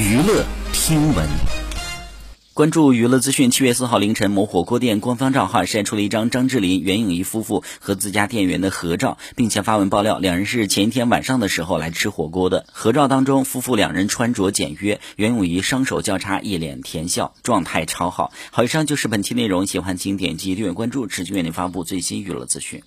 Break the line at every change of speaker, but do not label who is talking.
娱乐听闻。关注娱乐资讯，七月四号凌晨，某火锅店官方账号晒出了一张张智霖、袁咏仪夫妇和自家店员的合照，并且发文爆料，两人是前一天晚上的时候来吃火锅的。合照当中，夫妇两人穿着简约，袁咏仪双手交叉，一脸甜笑，状态超好。好，以上就是本期内容，喜欢请点击订阅关注，持续为您发布最新娱乐资讯。